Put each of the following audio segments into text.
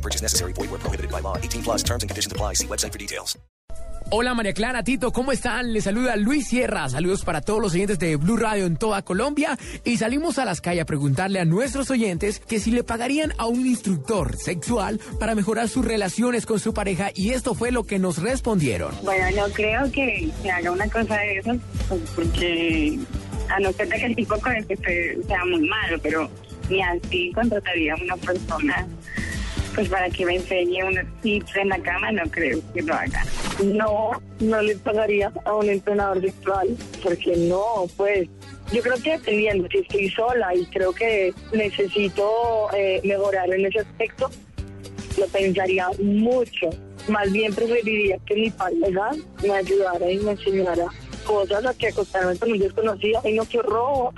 No purchase necessary. Void where prohibited by law. 18 plus terms and conditions apply. See website for details. Hola María Clara, Tito, ¿cómo están? Les saluda Luis Sierra. Saludos para todos los oyentes de Blue Radio en toda Colombia. Y salimos a las calles a preguntarle a nuestros oyentes que si le pagarían a un instructor sexual para mejorar sus relaciones con su pareja. Y esto fue lo que nos respondieron. Bueno, no creo que se haga una cosa de eso, pues, porque a no ser de que el tipo con el que esté sea muy malo, pero ni así contrataría a una persona pues para que me enseñe unos tips en la cama, no creo que lo haga. No, no le pagaría a un entrenador virtual, porque no, pues yo creo que dependiendo, si estoy sola y creo que necesito eh, mejorar en ese aspecto, lo pensaría mucho. Más bien preferiría que mi pareja me ayudara y me enseñara cosas a que acostarme con un desconocido y no que horror.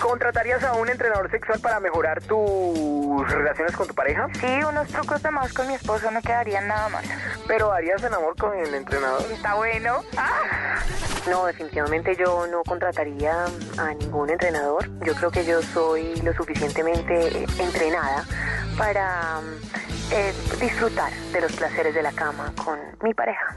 ¿Contratarías a un entrenador sexual para mejorar tus relaciones con tu pareja? Sí, unos trucos de más con mi esposo no quedarían nada mal. Pero harías el amor con el entrenador. Está bueno. Ah. No, definitivamente yo no contrataría a ningún entrenador. Yo creo que yo soy lo suficientemente eh, entrenada para eh, disfrutar de los placeres de la cama con mi pareja.